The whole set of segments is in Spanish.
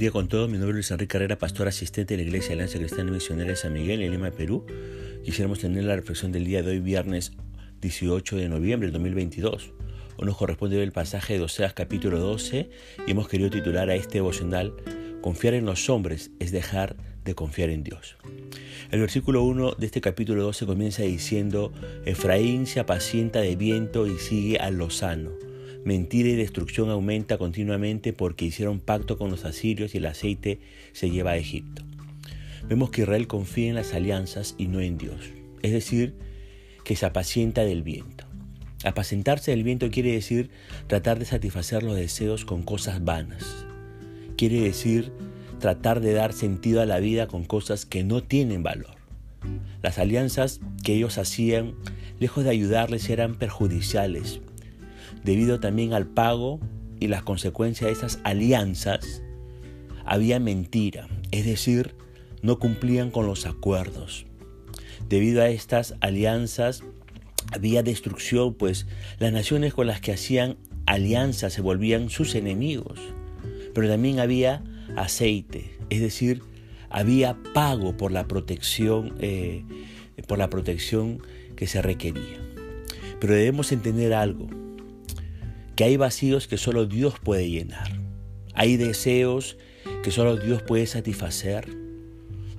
día con todos. Mi nombre es Luis Enrique Carrera, pastor asistente de la Iglesia de Alianza Cristiana Misionera de San Miguel en Lima, Perú. Quisiéramos tener la reflexión del día de hoy, viernes 18 de noviembre del 2022. Hoy nos corresponde el pasaje de Oseas capítulo 12 y hemos querido titular a este devocional Confiar en los hombres es dejar de confiar en Dios. El versículo 1 de este capítulo 12 comienza diciendo, Efraín se apacienta de viento y sigue al lozano Mentira y destrucción aumenta continuamente porque hicieron pacto con los asirios y el aceite se lleva a Egipto. Vemos que Israel confía en las alianzas y no en Dios. Es decir, que se apacienta del viento. Apacentarse del viento quiere decir tratar de satisfacer los deseos con cosas vanas. Quiere decir tratar de dar sentido a la vida con cosas que no tienen valor. Las alianzas que ellos hacían, lejos de ayudarles, eran perjudiciales, debido también al pago y las consecuencias de esas alianzas, había mentira, es decir, no cumplían con los acuerdos. Debido a estas alianzas había destrucción, pues las naciones con las que hacían alianzas se volvían sus enemigos. Pero también había aceite, es decir, había pago por la protección, eh, por la protección que se requería. Pero debemos entender algo que hay vacíos que solo Dios puede llenar. Hay deseos que solo Dios puede satisfacer.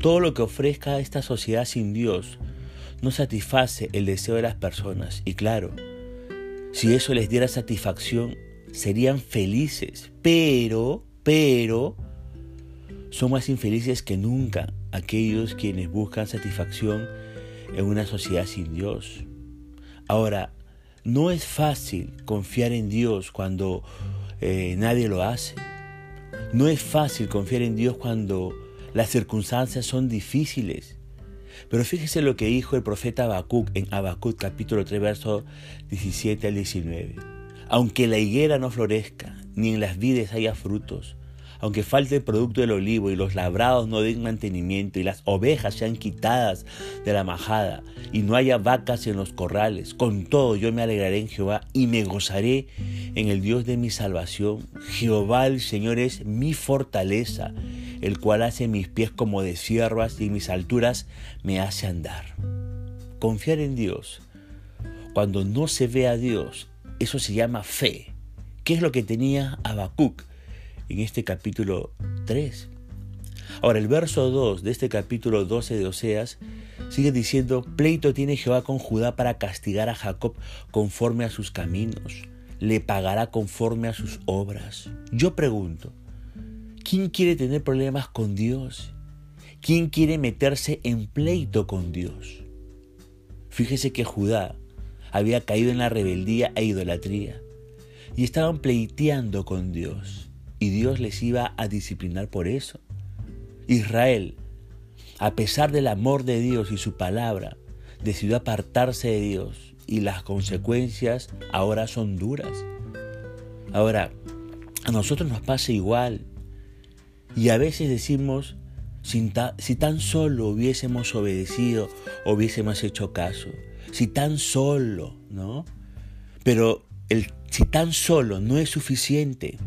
Todo lo que ofrezca esta sociedad sin Dios no satisface el deseo de las personas. Y claro, si eso les diera satisfacción, serían felices. Pero, pero, son más infelices que nunca aquellos quienes buscan satisfacción en una sociedad sin Dios. Ahora, no es fácil confiar en Dios cuando eh, nadie lo hace. No es fácil confiar en Dios cuando las circunstancias son difíciles. Pero fíjese lo que dijo el profeta Habacuc en Habacuc capítulo 3 verso 17 al 19. Aunque la higuera no florezca, ni en las vides haya frutos, aunque falte el producto del olivo y los labrados no den mantenimiento y las ovejas sean quitadas de la majada y no haya vacas en los corrales, con todo yo me alegraré en Jehová y me gozaré en el Dios de mi salvación. Jehová el Señor es mi fortaleza, el cual hace mis pies como de siervas y mis alturas me hace andar. Confiar en Dios. Cuando no se ve a Dios, eso se llama fe. ¿Qué es lo que tenía Habacuc? En este capítulo 3. Ahora, el verso 2 de este capítulo 12 de Oseas sigue diciendo, pleito tiene Jehová con Judá para castigar a Jacob conforme a sus caminos, le pagará conforme a sus obras. Yo pregunto, ¿quién quiere tener problemas con Dios? ¿Quién quiere meterse en pleito con Dios? Fíjese que Judá había caído en la rebeldía e idolatría y estaban pleiteando con Dios y Dios les iba a disciplinar por eso. Israel, a pesar del amor de Dios y su palabra, decidió apartarse de Dios y las consecuencias ahora son duras. Ahora, a nosotros nos pasa igual y a veces decimos, si, tan solo hubiésemos obedecido, hubiésemos hecho caso, si tan solo, ¿no? Pero el si tan solo no es suficiente.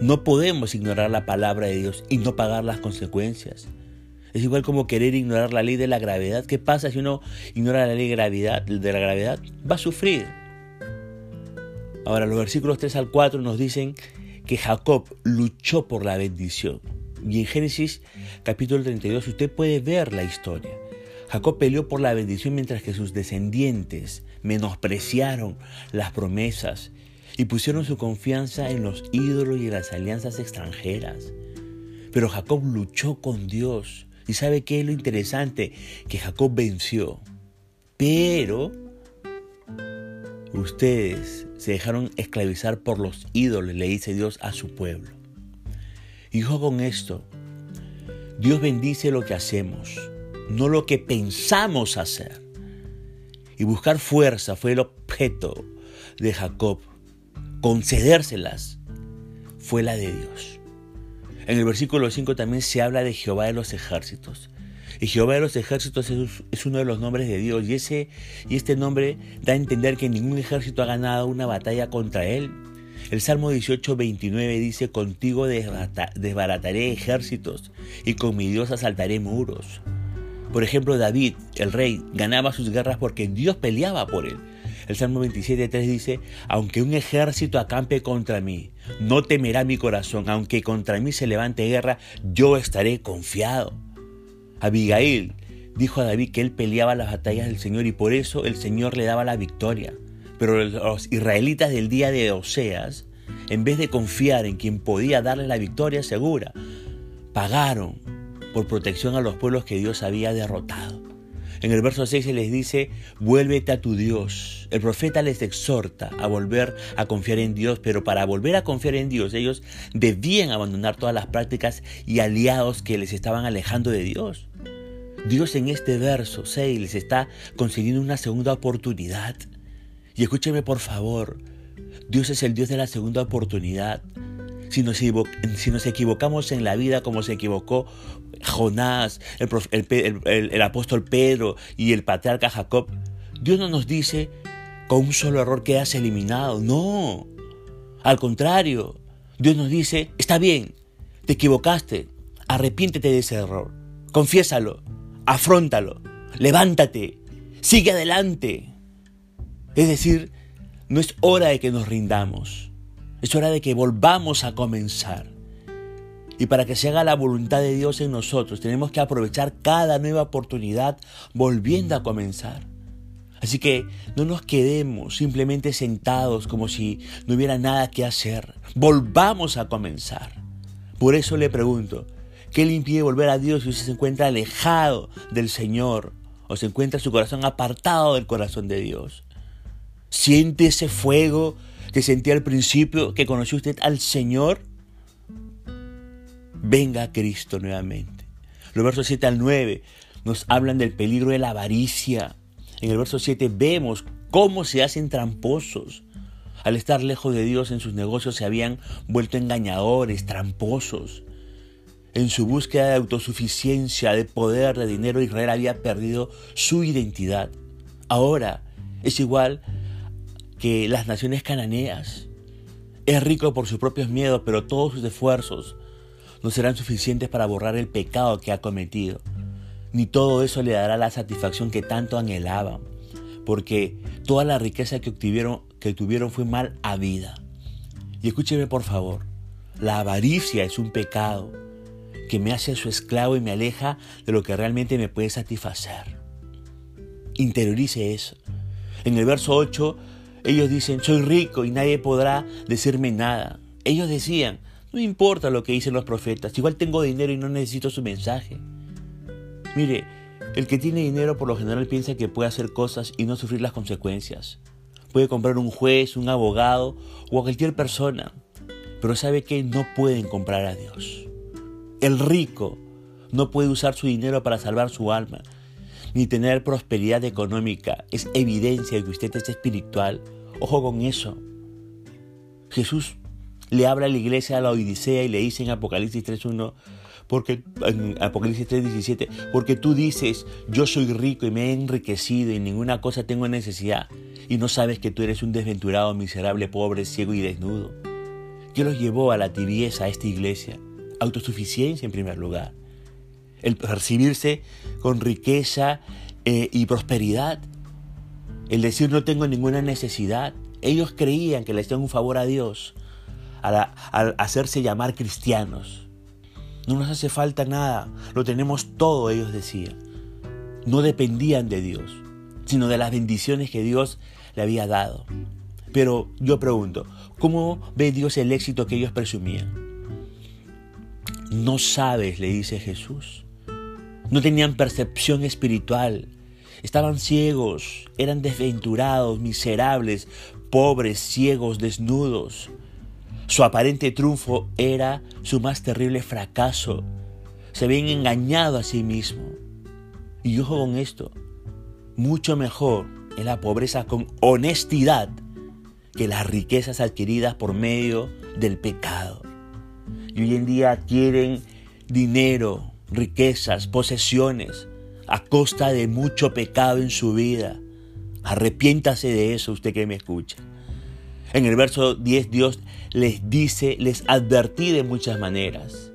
No podemos ignorar la palabra de Dios y no pagar las consecuencias. Es igual como querer ignorar la ley de la gravedad. ¿Qué pasa si uno ignora la ley de, gravedad, de la gravedad? Va a sufrir. Ahora, los versículos 3 al 4 nos dicen que Jacob luchó por la bendición. Y en Génesis capítulo 32 usted puede ver la historia. Jacob peleó por la bendición mientras que sus descendientes menospreciaron las promesas y pusieron su confianza en los ídolos y en las alianzas extranjeras. Pero Jacob luchó con Dios. ¿Y sabe qué es lo interesante? Que Jacob venció. Pero ustedes se dejaron esclavizar por los ídolos, le dice Dios a su pueblo. Y con esto, Dios bendice lo que hacemos, no lo que pensamos hacer. Y buscar fuerza fue el objeto de Jacob concedérselas fue la de Dios. En el versículo 5 también se habla de Jehová de los ejércitos. Y Jehová de los ejércitos es, uno de los nombres de Dios. Y, ese, y este nombre da a entender que ningún ejército ha ganado una batalla contra él. El Salmo 18, 29 dice, contigo desbarataré ejércitos y con mi Dios asaltaré muros. Por ejemplo, David, el rey, ganaba sus guerras porque Dios peleaba por él. El Salmo 27, 3 dice, aunque un ejército acampe contra mí, no temerá mi corazón, aunque contra mí se levante guerra, yo estaré confiado. Abigail dijo a David que él peleaba las batallas del Señor y por eso el Señor le daba la victoria. Pero los israelitas del día de Oseas, en vez de confiar en quien podía darle la victoria segura, pagaron por protección a los pueblos que Dios había derrotado. En el verso 6 se les dice, vuélvete a tu Dios. El profeta les exhorta a volver a confiar en Dios, pero para volver a confiar en Dios ellos debían abandonar todas las prácticas y aliados que les estaban alejando de Dios. Dios en este verso 6 les está concediendo una segunda oportunidad. Y escúcheme por favor, Dios es el Dios de la segunda oportunidad. Si nos, equivocamos en la vida como se equivocó Jonás, el, apóstol Pedro y el patriarca Jacob, Dios no nos dice con un solo error quedas eliminado. No. Al contrario, Dios nos dice, está bien, te equivocaste, arrepiéntete de ese error, confiésalo, afrontalo, levántate, sigue adelante. Es decir, no es hora de que nos rindamos, es hora de que volvamos a comenzar. Y para que se haga la voluntad de Dios en nosotros, tenemos que aprovechar cada nueva oportunidad volviendo a comenzar. Así que no nos quedemos simplemente sentados como si no hubiera nada que hacer. Volvamos a comenzar. Por eso le pregunto, ¿qué le impide volver a Dios si usted se encuentra alejado del Señor o se encuentra su corazón apartado del corazón de Dios? ¿Siente ese fuego que sentía al principio que conoció usted al Señor? Venga a Cristo nuevamente. Los versos 7 al 9 nos hablan del peligro de la avaricia. En el verso 7 vemos cómo se hacen tramposos. Al estar lejos de Dios en sus negocios se habían vuelto engañadores, tramposos. En su búsqueda de autosuficiencia, de poder, de dinero, Israel había perdido su identidad. Ahora es igual que las naciones cananeas. Es rico por sus propios miedos, pero todos sus esfuerzos no serán suficientes para borrar el pecado que ha cometido. Ni todo eso le dará la satisfacción que tanto anhelaban, porque toda la riqueza que obtuvieron, que tuvieron fue mal habida. Y escúcheme por favor, la avaricia es un pecado que me hace su esclavo y me aleja de lo que realmente me puede satisfacer. Interiorice eso. En el verso 8 ellos dicen, soy rico y nadie podrá decirme nada. Ellos decían, no importa lo que dicen los profetas, igual tengo dinero y no necesito su mensaje. Mire, el que tiene dinero por lo general piensa que puede hacer cosas y no sufrir las consecuencias. Puede comprar un juez, un abogado o a cualquier persona, pero sabe que no pueden comprar a Dios. El rico no puede usar su dinero para salvar su alma, ni tener prosperidad económica. Es evidencia de que usted es espiritual Ojo con eso. Jesús le habla a la iglesia a la Odisea y le dice en Apocalipsis 3.1, porque en Apocalipsis 3:17, porque tú dices, yo soy rico y me he enriquecido y ninguna cosa tengo necesidad, y no sabes que tú eres un desventurado, miserable, pobre, ciego y desnudo. ¿Qué los llevó a la tibieza a esta iglesia? Autosuficiencia en primer lugar. El percibirse con riqueza eh, y prosperidad el decir no tengo ninguna necesidad. Ellos creían que le hacían un favor a Dios al, hacerse llamar cristianos. No nos hace falta nada, lo tenemos todo, ellos decían. No dependían de Dios, sino de las bendiciones que Dios le había dado. Pero yo pregunto, ¿cómo ve Dios el éxito que ellos presumían? No sabes, le dice Jesús. No tenían percepción espiritual. Estaban ciegos, eran desventurados, miserables, pobres, ciegos, desnudos. Su aparente triunfo era su más terrible fracaso. Se habían engañado a sí mismo. Y ojo con esto, mucho mejor es la pobreza con honestidad que las riquezas adquiridas por medio del pecado. Y hoy en día adquieren dinero, riquezas, posesiones, a costa de mucho pecado en su vida. Arrepiéntase de eso usted que me escucha. En el verso 10 Dios les dice, les advertí de muchas maneras.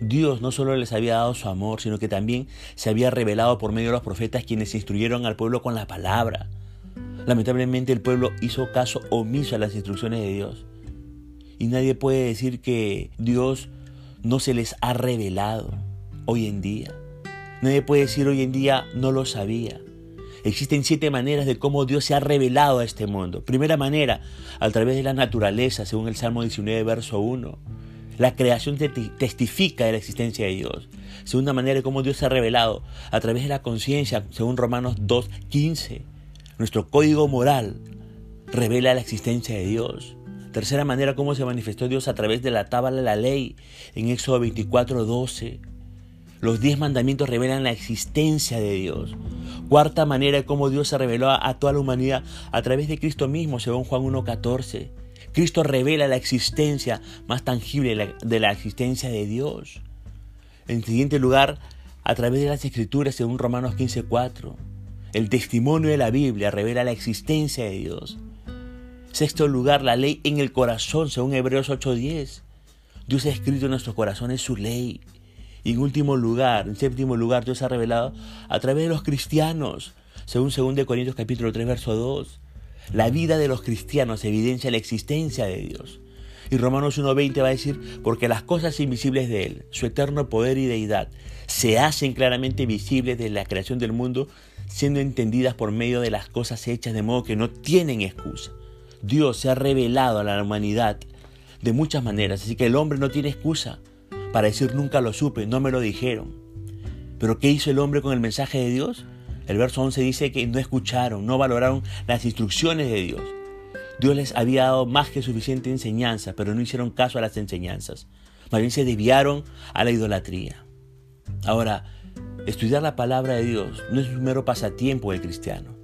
Dios no solo les había dado su amor, sino que también se había revelado por medio de los profetas quienes instruyeron al pueblo con la palabra. Lamentablemente el pueblo hizo caso omiso a las instrucciones de Dios. Y nadie puede decir que Dios no se les ha revelado hoy en día. Nadie puede decir hoy en día no lo sabía. Existen siete maneras de cómo Dios se ha revelado a este mundo. Primera manera, a través de la naturaleza, según el Salmo 19, verso 1. La creación testifica de la existencia de Dios. Segunda manera de cómo Dios se ha revelado, a través de la conciencia, según Romanos 2, 15. Nuestro código moral revela la existencia de Dios. Tercera manera, cómo se manifestó Dios a través de la tabla de la ley, en Éxodo 24, 12. Los diez mandamientos revelan la existencia de Dios. Cuarta manera de cómo Dios se reveló a, toda la humanidad a través de Cristo mismo, según Juan 1.14. Cristo revela la existencia más tangible de la, existencia de Dios. En siguiente lugar, a través de las escrituras, según Romanos 15.4. El testimonio de la Biblia revela la existencia de Dios. Sexto lugar, la ley en el corazón, según Hebreos 8.10. Dios ha escrito en nuestros corazones su ley. Y en último lugar, en séptimo lugar, Dios ha revelado a través de los cristianos, según 2 Corintios capítulo 3, verso 2. La vida de los cristianos evidencia la existencia de Dios. Y Romanos 1.20 va a decir, porque las cosas invisibles de Él, su eterno poder y deidad, se hacen claramente visibles desde la creación del mundo, siendo entendidas por medio de las cosas hechas, de modo que no tienen excusa. Dios se ha revelado a la humanidad de muchas maneras, así que el hombre no tiene excusa para decir nunca lo supe, no me lo dijeron. Pero ¿qué hizo el hombre con el mensaje de Dios? El verso 11 dice que no escucharon, no valoraron las instrucciones de Dios. Dios les había dado más que suficiente enseñanza, pero no hicieron caso a las enseñanzas. Más bien se desviaron a la idolatría. Ahora, estudiar la palabra de Dios no es un mero pasatiempo del cristiano.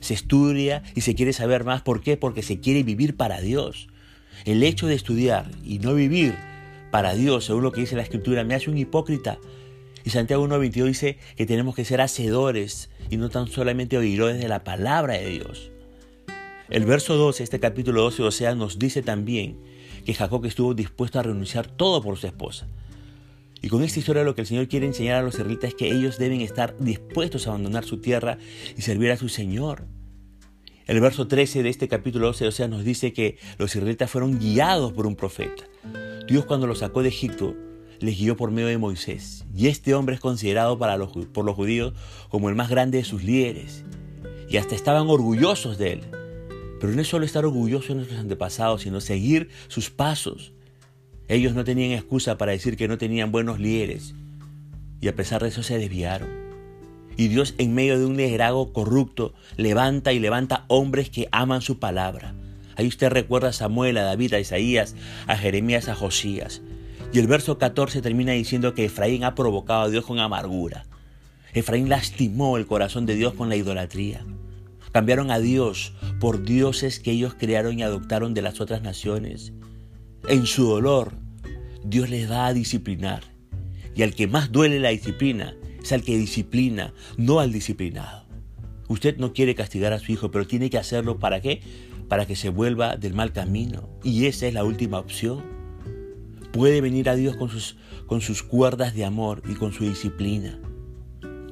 Se estudia y se quiere saber más. ¿Por qué? Porque se quiere vivir para Dios. El hecho de estudiar y no vivir para Dios, según lo que dice la Escritura, me hace un hipócrita. Y Santiago 1.22 dice que tenemos que ser hacedores y no tan solamente oidores de la palabra de Dios. El verso 12, este capítulo 12 de Osea, nos dice también que Jacob estuvo dispuesto a renunciar todo por su esposa. Y con esta historia lo que el Señor quiere enseñar a los israelitas es que ellos deben estar dispuestos a abandonar su tierra y servir a su Señor. El verso 13 de este capítulo 12 de Osea nos dice que los israelitas fueron guiados por un profeta. Dios cuando los sacó de Egipto les guió por medio de Moisés. Y este hombre es considerado para los, por los judíos como el más grande de sus líderes. Y hasta estaban orgullosos de él. Pero no es solo estar orgullosos de nuestros antepasados, sino seguir sus pasos. Ellos no tenían excusa para decir que no tenían buenos líderes. Y a pesar de eso se desviaron. Y Dios en medio de un liderazgo corrupto levanta y levanta hombres que aman su palabra Ahí usted recuerda a Samuel, a David, a Isaías, a Jeremías, a Josías. Y el verso 14 termina diciendo que Efraín ha provocado a Dios con amargura. Efraín lastimó el corazón de Dios con la idolatría. Cambiaron a Dios por dioses que ellos crearon y adoptaron de las otras naciones. En su dolor, Dios les va a disciplinar. Y al que más duele la disciplina es al que disciplina, no al disciplinado. Usted no quiere castigar a su hijo, pero tiene que hacerlo para qué? para que se vuelva del mal camino. Y esa es la última opción. Puede venir a Dios con sus, con sus cuerdas de amor y con su disciplina.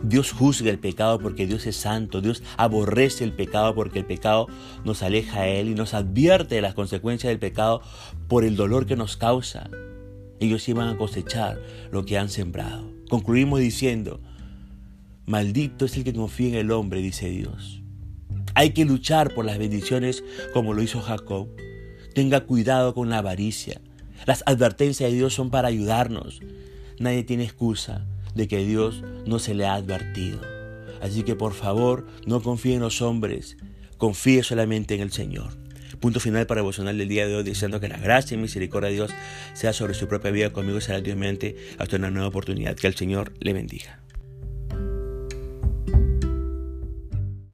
Dios juzga el pecado porque Dios es santo. Dios aborrece el pecado porque el pecado nos aleja a Él y nos advierte de las consecuencias del pecado por el dolor que nos causa. Ellos iban a cosechar lo que han sembrado. Concluimos diciendo, maldito es el que confía en el hombre, dice Dios. Hay que luchar por las bendiciones como lo hizo Jacob. Tenga cuidado con la avaricia. Las advertencias de Dios son para ayudarnos. Nadie tiene excusa de que Dios no se le ha advertido. Así que por favor, no confíe en los hombres, confíe solamente en el Señor. Punto final para devocional del día de hoy, diciendo que la gracia y misericordia de Dios sea sobre su propia vida conmigo será Dios mente hasta una nueva oportunidad. Que el Señor le bendiga.